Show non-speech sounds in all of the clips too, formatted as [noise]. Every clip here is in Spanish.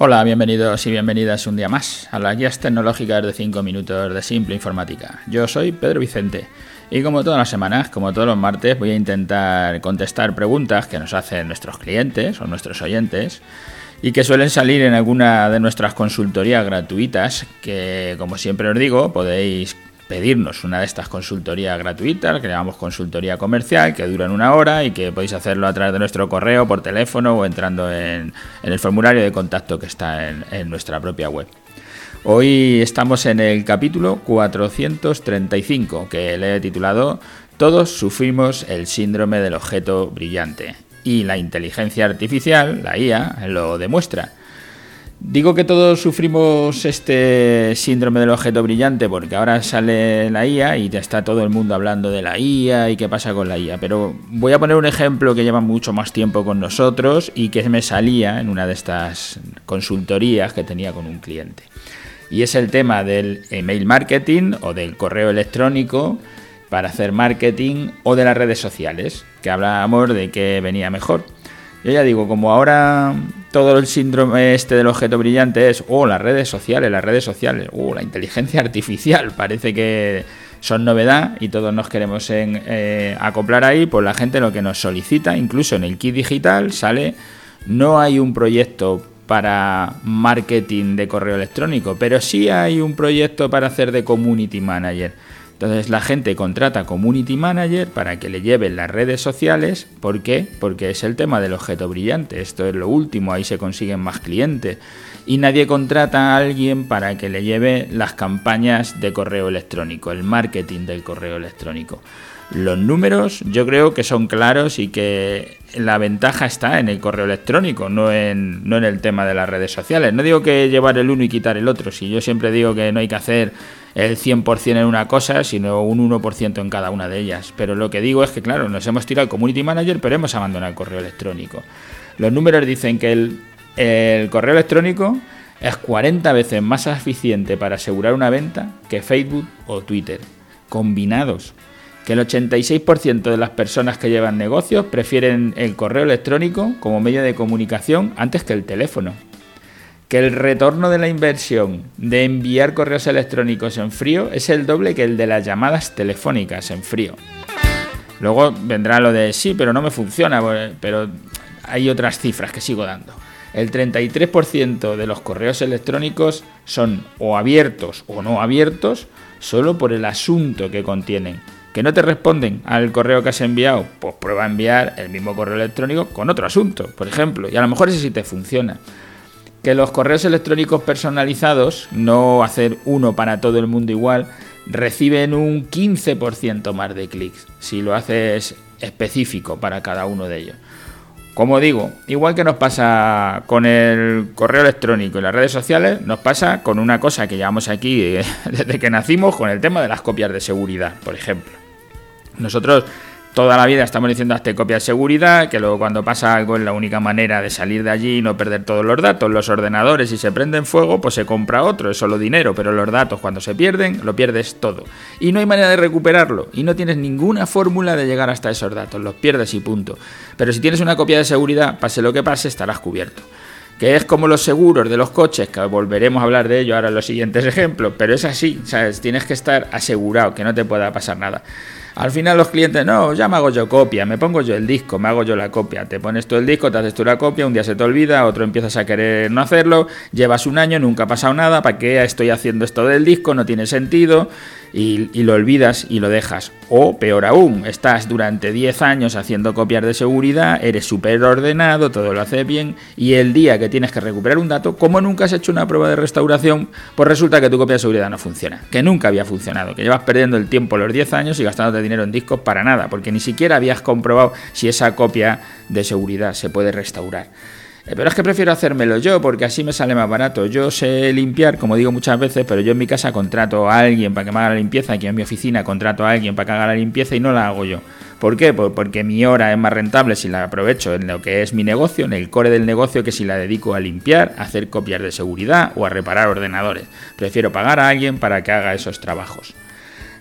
Hola, bienvenidos y bienvenidas un día más a las guías tecnológicas de 5 minutos de Simple Informática. Yo soy Pedro Vicente y como todas las semanas, como todos los martes, voy a intentar contestar preguntas que nos hacen nuestros clientes o nuestros oyentes y que suelen salir en alguna de nuestras consultorías gratuitas que, como siempre os digo, podéis pedirnos una de estas consultorías gratuitas, que llamamos consultoría comercial, que duran una hora y que podéis hacerlo a través de nuestro correo, por teléfono o entrando en, el formulario de contacto que está en, en nuestra propia web. Hoy estamos en el capítulo 435, que le he titulado Todos sufrimos el síndrome del objeto brillante. Y la inteligencia artificial, la IA, lo demuestra. Digo que todos sufrimos este síndrome del objeto brillante porque ahora sale la IA y está todo el mundo hablando de la IA y qué pasa con la IA. Pero voy a poner un ejemplo que lleva mucho más tiempo con nosotros y que me salía en una de estas consultorías que tenía con un cliente. Y es el tema del email marketing o del correo electrónico para hacer marketing o de las redes sociales, que hablábamos de que venía mejor. Yo ya digo, como ahora todo el síndrome este del objeto brillante es, oh, las redes sociales, las redes sociales, oh, la inteligencia artificial, parece que son novedad y todos nos queremos eh, acoplar ahí, pues la gente lo que nos solicita, incluso en el kit digital, sale, no hay un proyecto para marketing de correo electrónico, pero sí hay un proyecto para hacer de community manager. Entonces la gente contrata Community Manager para que le lleven las redes sociales. ¿Por qué? Porque es el tema del objeto brillante. Esto es lo último, ahí se consiguen más clientes. Y nadie contrata a alguien para que le lleve las campañas de correo electrónico, el marketing del correo electrónico. Los números yo creo que son claros y que la ventaja está en el correo electrónico, no en, no en el tema de las redes sociales. No digo que llevar el uno y quitar el otro, si yo siempre digo que no hay que hacer el 100% en una cosa, sino un 1% en cada una de ellas. Pero lo que digo es que, claro, nos hemos tirado el Community Manager, pero hemos abandonado el correo electrónico. Los números dicen que el, el correo electrónico es 40 veces más eficiente para asegurar una venta que Facebook o Twitter, combinados que el 86% de las personas que llevan negocios prefieren el correo electrónico como medio de comunicación antes que el teléfono. Que el retorno de la inversión de enviar correos electrónicos en frío es el doble que el de las llamadas telefónicas en frío. Luego vendrá lo de sí, pero no me funciona, pero hay otras cifras que sigo dando. El 33% de los correos electrónicos son o abiertos o no abiertos solo por el asunto que contienen que no te responden al correo que has enviado, pues prueba a enviar el mismo correo electrónico con otro asunto, por ejemplo, y a lo mejor ese sí te funciona. Que los correos electrónicos personalizados, no hacer uno para todo el mundo igual, reciben un 15% más de clics si lo haces específico para cada uno de ellos. Como digo, igual que nos pasa con el correo electrónico y las redes sociales, nos pasa con una cosa que llevamos aquí eh, [laughs] desde que nacimos, con el tema de las copias de seguridad, por ejemplo. Nosotros toda la vida estamos diciendo hazte copia de seguridad, que luego cuando pasa algo es la única manera de salir de allí y no perder todos los datos. Los ordenadores, si se prenden fuego, pues se compra otro, es solo dinero, pero los datos cuando se pierden, lo pierdes todo. Y no hay manera de recuperarlo, y no tienes ninguna fórmula de llegar hasta esos datos, los pierdes y punto. Pero si tienes una copia de seguridad, pase lo que pase, estarás cubierto que es como los seguros de los coches, que volveremos a hablar de ello ahora en los siguientes ejemplos, pero es así, ¿sabes? Tienes que estar asegurado que no te pueda pasar nada. Al final los clientes, no, ya me hago yo copia, me pongo yo el disco, me hago yo la copia. Te pones tú el disco, te haces tú la copia, un día se te olvida, otro empiezas a querer no hacerlo, llevas un año, nunca ha pasado nada, ¿para qué estoy haciendo esto del disco? No tiene sentido y, lo olvidas y lo dejas. O peor aún, estás durante 10 años haciendo copias de seguridad, eres súper ordenado, todo lo haces bien y el día que tienes que recuperar un dato, como nunca has hecho una prueba de restauración, pues resulta que tu copia de seguridad no funciona, que nunca había funcionado, que llevas perdiendo el tiempo los 10 años y gastándote dinero en discos para nada, porque ni siquiera habías comprobado si esa copia de seguridad se puede restaurar. Eh, pero es que prefiero hacérmelo yo porque así me sale más barato. Yo sé limpiar, como digo muchas veces, pero yo en mi casa contrato a alguien para que me haga la limpieza, aquí en mi oficina contrato a alguien para que haga la limpieza y no la hago yo. ¿Por qué? Pues porque mi hora es más rentable si la aprovecho en lo que es mi negocio, en el core del negocio, que si la dedico a limpiar, a hacer copias de seguridad o a reparar ordenadores. Prefiero pagar a alguien para que haga esos trabajos.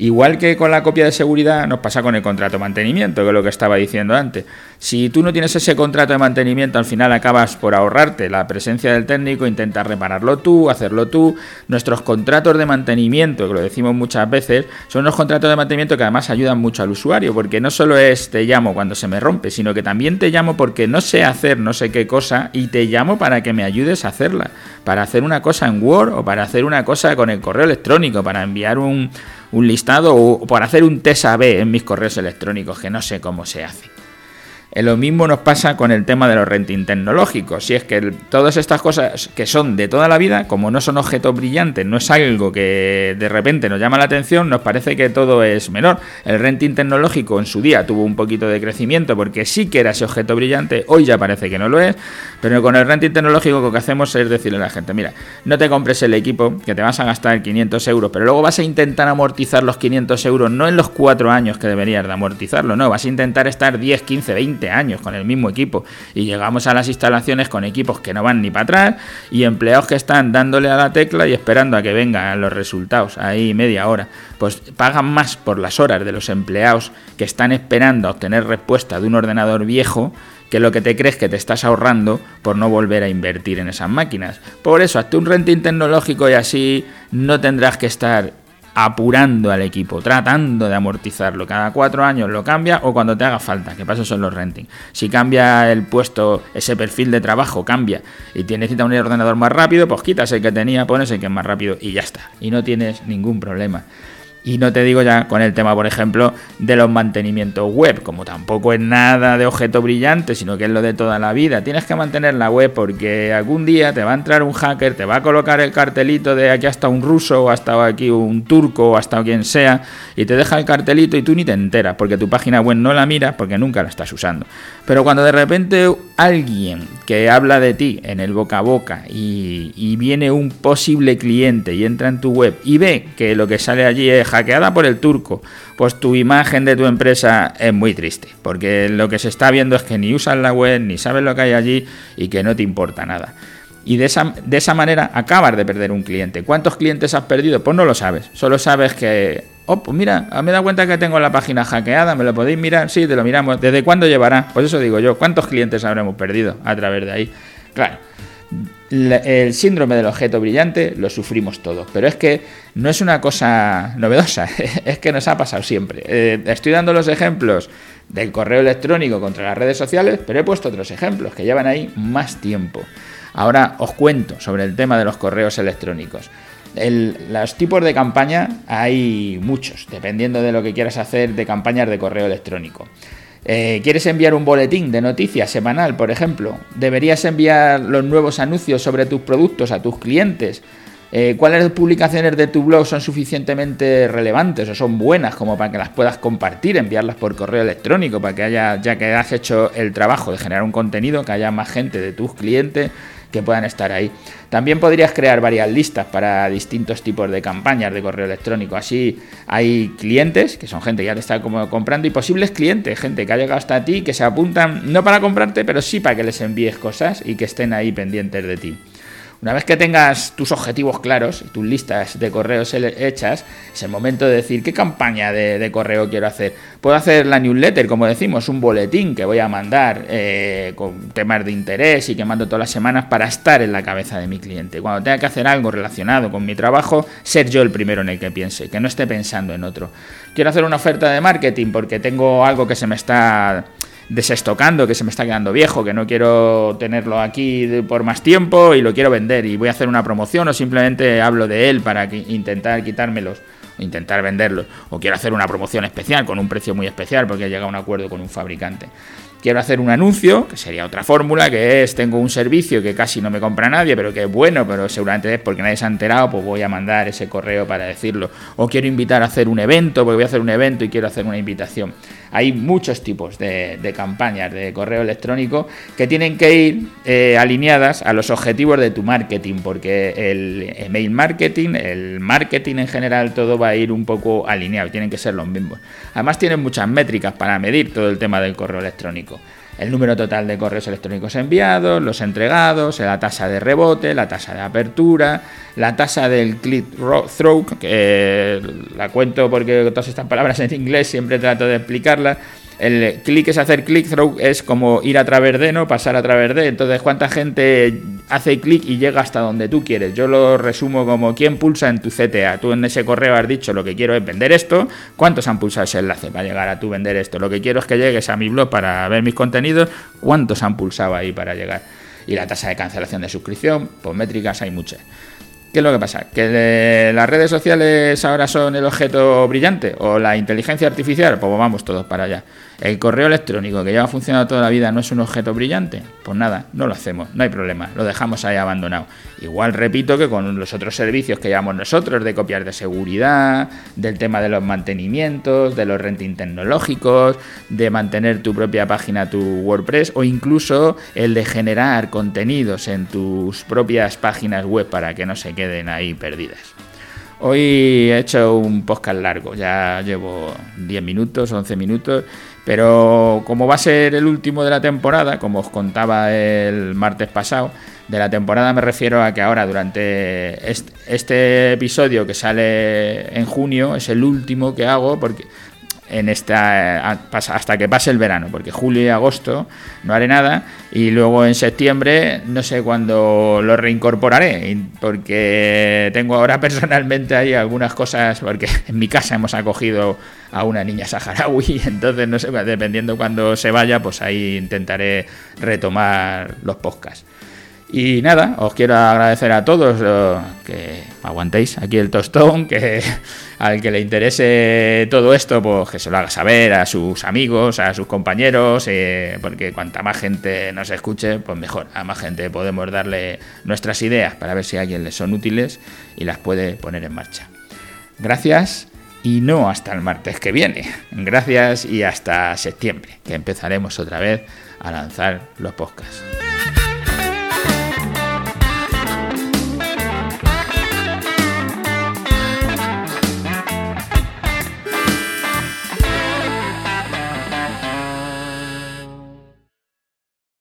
Igual que con la copia de seguridad nos pasa con el contrato de mantenimiento, que es lo que estaba diciendo antes. Si tú no tienes ese contrato de mantenimiento, al final acabas por ahorrarte la presencia del técnico, intentas repararlo tú, hacerlo tú. Nuestros contratos de mantenimiento, que lo decimos muchas veces, son unos contratos de mantenimiento que además ayudan mucho al usuario, porque no solo es te llamo cuando se me rompe, sino que también te llamo porque no sé hacer no sé qué cosa y te llamo para que me ayudes a hacerla, para hacer una cosa en Word o para hacer una cosa con el correo electrónico, para enviar un un listado o por hacer un test en mis correos electrónicos, que no sé cómo se hace. Lo mismo nos pasa con el tema de los renting tecnológicos. Si es que todas estas cosas que son de toda la vida, como no son objetos brillantes, no es algo que de repente nos llama la atención, nos parece que todo es menor. El renting tecnológico en su día tuvo un poquito de crecimiento porque sí que era ese objeto brillante, hoy ya parece que no lo es, pero con el renting tecnológico lo que hacemos es decirle a la gente, mira, no te compres el equipo que te vas a gastar 500 euros, pero luego vas a intentar amortizar los 500 euros no en los cuatro años que deberías de amortizarlo, no, vas a intentar estar 10, 15, 20 años con el mismo equipo y llegamos a las instalaciones con equipos que no van ni para atrás y empleados que están dándole a la tecla y esperando a que vengan los resultados, ahí media hora. Pues pagan más por las horas de los empleados que están esperando a obtener respuesta de un ordenador viejo que lo que te crees que te estás ahorrando por no volver a invertir en esas máquinas. Por eso, hasta un renting tecnológico y así no tendrás que estar apurando al equipo, tratando de amortizarlo. Cada cuatro años lo cambia o cuando te haga falta, que pasa son los renting. Si cambia el puesto, ese perfil de trabajo cambia y te necesita un ordenador más rápido, pues quitas el que tenía, pones el que es más rápido y ya está. Y no tienes ningún problema. Y no te digo ya con el tema, por ejemplo, de los mantenimientos web, como tampoco es nada de objeto brillante, sino que es lo de toda la vida. Tienes que mantener la web porque algún día te va a entrar un hacker, te va a colocar el cartelito de aquí hasta un ruso, o hasta aquí un turco, o hasta quien sea, y te deja el cartelito y tú ni te enteras, porque tu página web no la miras porque nunca la estás usando. Pero cuando de repente alguien que habla de ti en el boca a boca y, viene un posible cliente y entra en tu web y ve que lo que sale allí es hackeada por el turco, pues tu imagen de tu empresa es muy triste, porque lo que se está viendo es que ni usas la web, ni sabes lo que hay allí y que no te importa nada. Y de esa, de esa manera acabas de perder un cliente. ¿Cuántos clientes has perdido? Pues no lo sabes. Solo sabes que, oh, pues mira, me he dado cuenta que tengo la página hackeada, ¿me lo podéis mirar? Sí, te lo miramos. ¿Desde cuándo llevará? Pues eso digo yo, ¿cuántos clientes habremos perdido a través de ahí? Claro el síndrome del objeto brillante lo sufrimos todos, pero es que no es una cosa novedosa, [laughs] es que nos ha pasado siempre. Eh, estoy dando los ejemplos del correo electrónico contra las redes sociales, pero he puesto otros ejemplos que llevan ahí más tiempo. Ahora os cuento sobre el tema de los correos electrónicos. los tipos de campaña hay muchos, dependiendo de lo que quieras hacer de campañas de correo electrónico. Eh, ¿Quieres enviar un boletín de noticias semanal, por ejemplo? ¿Deberías enviar los nuevos anuncios sobre tus productos a tus clientes? Eh, ¿Cuáles publicaciones de tu blog son suficientemente relevantes o son buenas como para que las puedas compartir, enviarlas por correo electrónico, para que haya, ya que has hecho el trabajo de generar un contenido, que haya más gente de tus clientes que puedan estar ahí. También podrías crear varias listas para distintos tipos de campañas de correo electrónico. Así hay clientes, que son gente que ya te está como comprando, y posibles clientes, gente que ha llegado hasta ti, que se apuntan no para comprarte, pero sí para que les envíes cosas y que estén ahí pendientes de ti. Una vez que tengas tus objetivos claros, tus listas de correos hechas, es el momento de decir qué campaña de, correo quiero hacer. Puedo hacer la newsletter, como decimos, un boletín que voy a mandar eh, con temas de interés y que mando todas las semanas para estar en la cabeza de mi cliente. Cuando tenga que hacer algo relacionado con mi trabajo, ser yo el primero en el que piense, que no esté pensando en otro. Quiero hacer una oferta de marketing porque tengo algo que se me está desestocando, que se me está quedando viejo, que no quiero tenerlo aquí por más tiempo y lo quiero vender. Y voy a hacer una promoción o simplemente hablo de él para intentar quitármelos, intentar venderlos, o quiero hacer una promoción especial con un precio muy especial porque he llegado a un acuerdo con un fabricante quiero hacer un anuncio, que sería otra fórmula, que es, tengo un servicio que casi no me compra nadie, pero que es bueno, pero seguramente es porque nadie se ha enterado, pues voy a mandar ese correo para decirlo. O quiero invitar a hacer un evento, porque voy a hacer un evento y quiero hacer una invitación. Hay muchos tipos de, campañas de correo electrónico que tienen que ir eh, alineadas a los objetivos de tu marketing, porque el email marketing, el marketing en general, todo va a ir un poco alineado, tienen que ser los mismos. Además tienen muchas métricas para medir todo el tema del correo electrónico. El número total de correos electrónicos enviados, los entregados, la tasa de rebote, la tasa de apertura, la tasa del click-through, que la cuento porque todas estas palabras en inglés siempre trato de explicarlas el clic es hacer click through, es como ir a través de, ¿no? Pasar a través de. Entonces, ¿cuánta gente hace clic y llega hasta donde tú quieres? Yo lo resumo como quién pulsa en tu CTA. Tú en ese correo has dicho lo que quiero es vender esto. ¿Cuántos han pulsado ese enlace para llegar a tu vender esto? Lo que quiero es que llegues a mi blog para ver mis contenidos. ¿Cuántos han pulsado ahí para llegar? Y la tasa de cancelación de suscripción, pues métricas hay muchas. ¿Qué es lo que pasa? ¿Que las redes sociales ahora son el objeto brillante? ¿O la inteligencia artificial? Pues vamos todos para allá. ¿El correo electrónico que lleva funcionando toda la vida no es un objeto brillante? Pues nada, no lo hacemos, no hay problema, lo dejamos ahí abandonado. Igual repito que con los otros servicios que llevamos nosotros, de copiar de seguridad, del tema de los mantenimientos, de los renting tecnológicos, de mantener tu propia página, tu WordPress, o incluso el de generar contenidos en tus propias páginas web para que no se queden ahí perdidas. Hoy he hecho un podcast largo, ya llevo 10 minutos, 11 minutos pero como va a ser el último de la temporada, como os contaba el martes pasado, de la temporada me refiero a que ahora durante este, episodio que sale en junio es el último que hago porque en esta hasta que pase el verano, porque julio y agosto no haré nada y luego en septiembre no sé cuándo lo reincorporaré, porque tengo ahora [laughs] personalmente ahí algunas cosas, porque en mi casa hemos acogido a una niña saharaui, [laughs] entonces no sé, dependiendo cuando se vaya, pues ahí intentaré retomar los podcasts. Y nada, os quiero agradecer a todos que aguantéis aquí el tostón, que [laughs] al que le interese todo esto, pues que se lo haga saber a sus amigos, a sus compañeros, eh, porque cuanta más gente nos escuche, pues mejor. A más gente podemos darle nuestras ideas para ver si a alguien les son útiles y las puede poner en marcha. Gracias y no hasta el martes que viene. Gracias y hasta septiembre, que empezaremos otra vez a lanzar los podcasts.